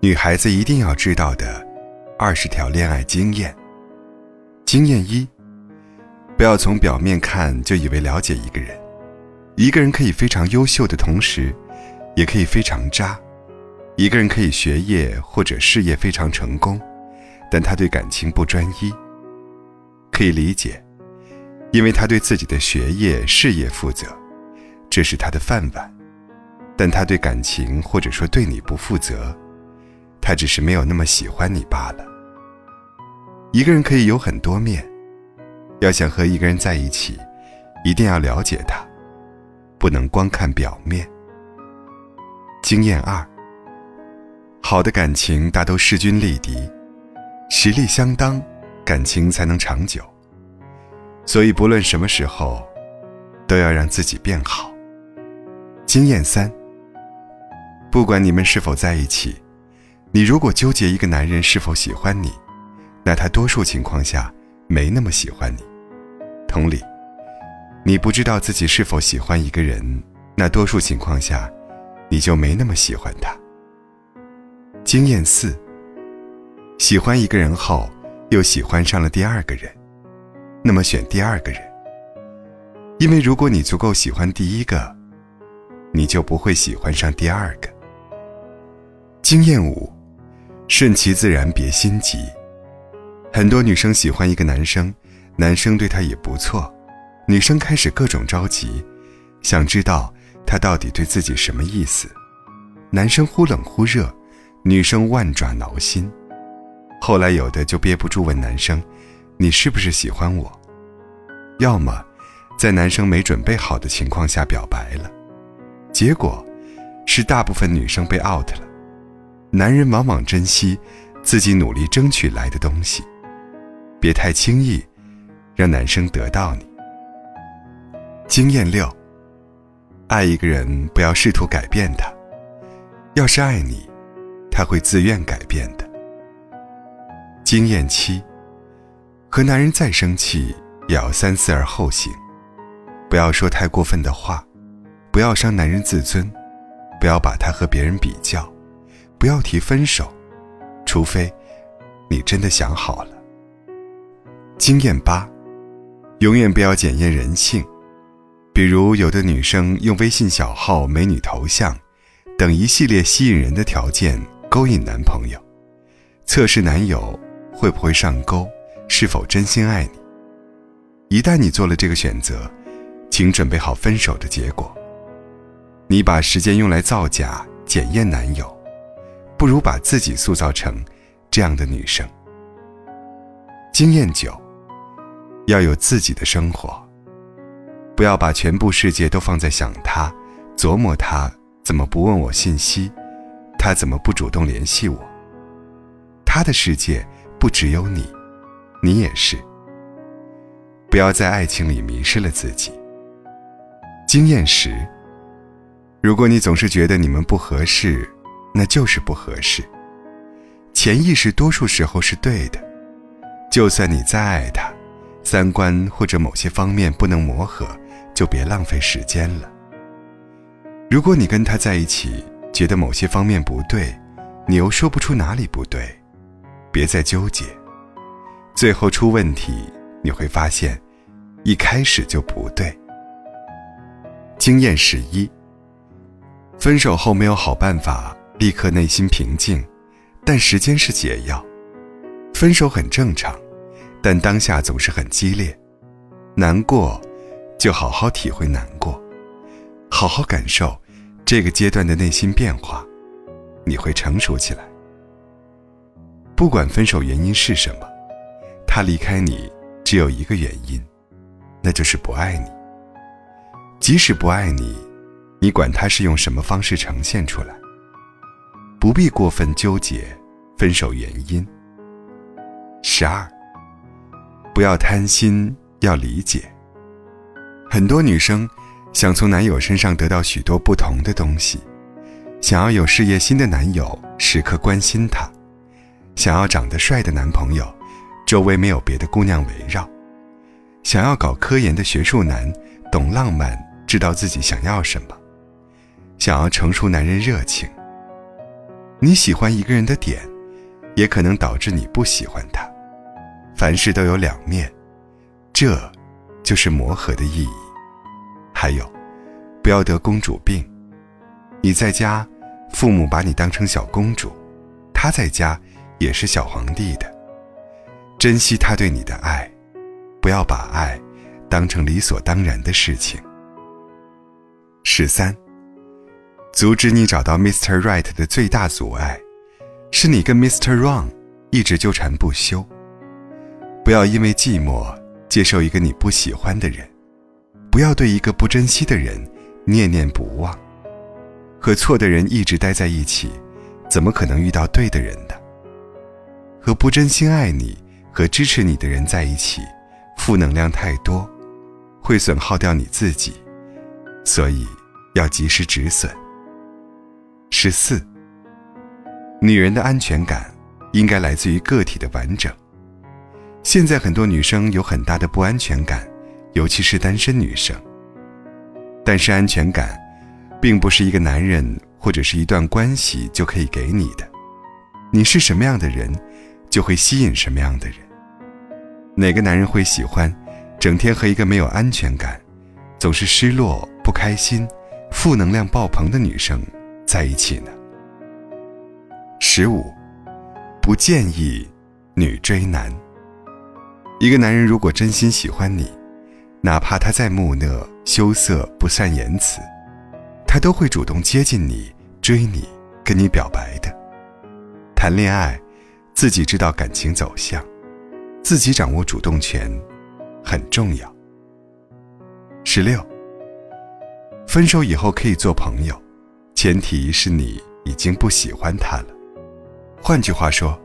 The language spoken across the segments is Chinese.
女孩子一定要知道的二十条恋爱经验。经验一：不要从表面看就以为了解一个人。一个人可以非常优秀的同时，也可以非常渣。一个人可以学业或者事业非常成功，但他对感情不专一。可以理解，因为他对自己的学业事业负责，这是他的饭碗。但他对感情或者说对你不负责，他只是没有那么喜欢你罢了。一个人可以有很多面，要想和一个人在一起，一定要了解他，不能光看表面。经验二。好的感情大都势均力敌，实力相当，感情才能长久。所以不论什么时候，都要让自己变好。经验三。不管你们是否在一起，你如果纠结一个男人是否喜欢你，那他多数情况下没那么喜欢你。同理，你不知道自己是否喜欢一个人，那多数情况下，你就没那么喜欢他。经验四。喜欢一个人后，又喜欢上了第二个人，那么选第二个人，因为如果你足够喜欢第一个，你就不会喜欢上第二个。经验五，顺其自然，别心急。很多女生喜欢一个男生，男生对她也不错，女生开始各种着急，想知道他到底对自己什么意思。男生忽冷忽热，女生万爪挠心。后来有的就憋不住问男生：“你是不是喜欢我？”要么在男生没准备好的情况下表白了，结果是大部分女生被 out 了。男人往往珍惜自己努力争取来的东西，别太轻易让男生得到你。经验六：爱一个人不要试图改变他，要是爱你，他会自愿改变的。经验七：和男人再生气也要三思而后行，不要说太过分的话，不要伤男人自尊，不要把他和别人比较。不要提分手，除非你真的想好了。经验八，永远不要检验人性。比如，有的女生用微信小号、美女头像等一系列吸引人的条件勾引男朋友，测试男友会不会上钩，是否真心爱你。一旦你做了这个选择，请准备好分手的结果。你把时间用来造假、检验男友。不如把自己塑造成这样的女生。经验九，要有自己的生活，不要把全部世界都放在想他、琢磨他怎么不问我信息，他怎么不主动联系我。他的世界不只有你，你也是。不要在爱情里迷失了自己。经验十，如果你总是觉得你们不合适。那就是不合适。潜意识多数时候是对的，就算你再爱他，三观或者某些方面不能磨合，就别浪费时间了。如果你跟他在一起，觉得某些方面不对，你又说不出哪里不对，别再纠结，最后出问题，你会发现，一开始就不对。经验十一，分手后没有好办法。立刻内心平静，但时间是解药。分手很正常，但当下总是很激烈，难过，就好好体会难过，好好感受这个阶段的内心变化，你会成熟起来。不管分手原因是什么，他离开你只有一个原因，那就是不爱你。即使不爱你，你管他是用什么方式呈现出来。不必过分纠结分手原因。十二，不要贪心，要理解。很多女生想从男友身上得到许多不同的东西，想要有事业心的男友时刻关心她，想要长得帅的男朋友，周围没有别的姑娘围绕，想要搞科研的学术男，懂浪漫，知道自己想要什么，想要成熟男人热情。你喜欢一个人的点，也可能导致你不喜欢他。凡事都有两面，这，就是磨合的意义。还有，不要得公主病。你在家，父母把你当成小公主；他在家，也是小皇帝的。珍惜他对你的爱，不要把爱当成理所当然的事情。十三，阻止你找到 Mr. Right 的最大阻碍，是你跟 Mr. Wrong 一直纠缠不休。不要因为寂寞接受一个你不喜欢的人，不要对一个不珍惜的人念念不忘。和错的人一直待在一起，怎么可能遇到对的人呢？和不真心爱你和支持你的人在一起，负能量太多，会损耗掉你自己，所以要及时止损。十四，女人的安全感应该来自于个体的完整。现在很多女生有很大的不安全感，尤其是单身女生。但是安全感，并不是一个男人或者是一段关系就可以给你的。你是什么样的人，就会吸引什么样的人。哪个男人会喜欢，整天和一个没有安全感、总是失落、不开心、负能量爆棚的女生在一起呢？十五，不建议女追男。一个男人如果真心喜欢你，哪怕他再木讷、羞涩、不善言辞，他都会主动接近你、追你、跟你表白的。谈恋爱，自己知道感情走向，自己掌握主动权，很重要。十六，分手以后可以做朋友，前提是你已经不喜欢他了。换句话说。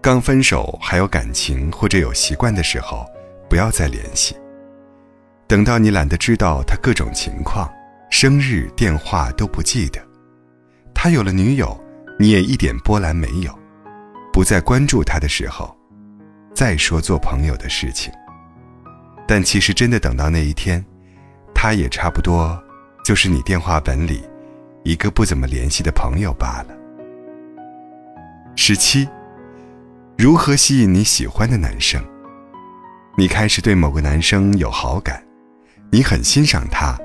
刚分手还有感情或者有习惯的时候，不要再联系。等到你懒得知道他各种情况，生日、电话都不记得，他有了女友，你也一点波澜没有，不再关注他的时候，再说做朋友的事情。但其实真的等到那一天，他也差不多就是你电话本里一个不怎么联系的朋友罢了。十七。如何吸引你喜欢的男生？你开始对某个男生有好感，你很欣赏他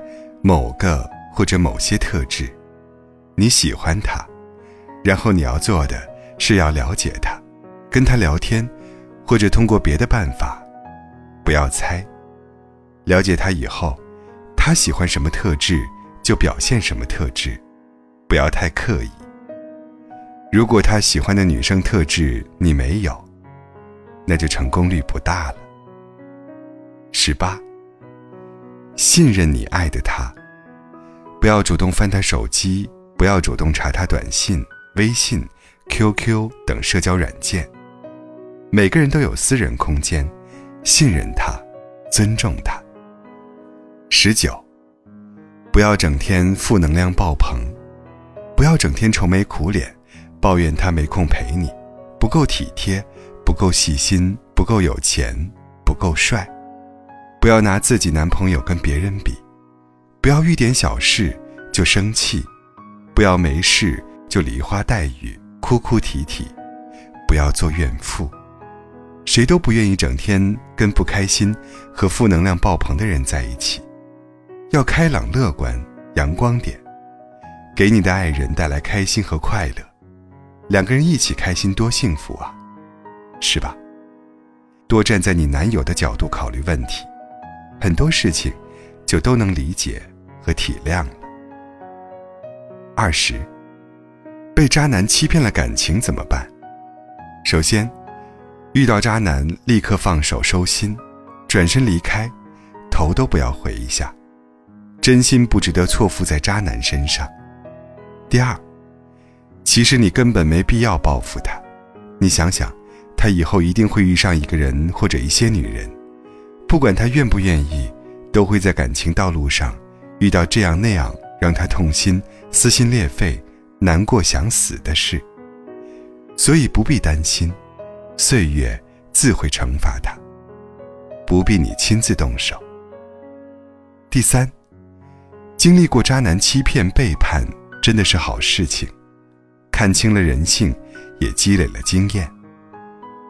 某个或者某些特质，你喜欢他，然后你要做的是要了解他，跟他聊天，或者通过别的办法，不要猜。了解他以后，他喜欢什么特质就表现什么特质，不要太刻意。如果他喜欢的女生特质你没有，那就成功率不大了。十八，信任你爱的他，不要主动翻他手机，不要主动查他短信、微信、QQ 等社交软件。每个人都有私人空间，信任他，尊重他。十九，不要整天负能量爆棚，不要整天愁眉苦脸。抱怨他没空陪你，不够体贴，不够细心，不够有钱，不够帅。不要拿自己男朋友跟别人比，不要遇点小事就生气，不要没事就梨花带雨、哭哭啼啼，不要做怨妇。谁都不愿意整天跟不开心和负能量爆棚的人在一起，要开朗乐观、阳光点，给你的爱人带来开心和快乐。两个人一起开心多幸福啊，是吧？多站在你男友的角度考虑问题，很多事情就都能理解和体谅了。二十，被渣男欺骗了感情怎么办？首先，遇到渣男立刻放手收心，转身离开，头都不要回一下，真心不值得错付在渣男身上。第二。其实你根本没必要报复他，你想想，他以后一定会遇上一个人或者一些女人，不管他愿不愿意，都会在感情道路上遇到这样那样让他痛心、撕心裂肺、难过想死的事。所以不必担心，岁月自会惩罚他，不必你亲自动手。第三，经历过渣男欺骗背叛，真的是好事情。看清了人性，也积累了经验。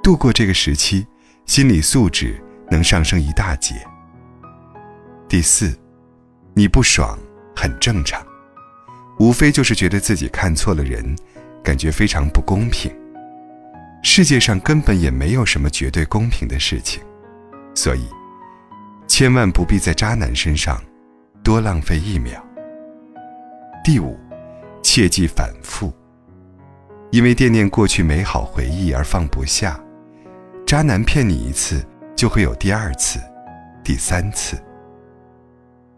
度过这个时期，心理素质能上升一大截。第四，你不爽很正常，无非就是觉得自己看错了人，感觉非常不公平。世界上根本也没有什么绝对公平的事情，所以，千万不必在渣男身上多浪费一秒。第五，切忌反复，因为惦念过去美好回忆而放不下。渣男骗你一次，就会有第二次、第三次。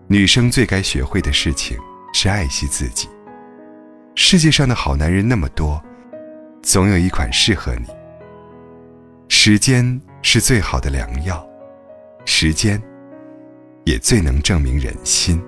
女生最该学会的事情是爱惜自己。世界上的好男人那么多。总有一款适合你。时间是最好的良药，时间也最能证明人心。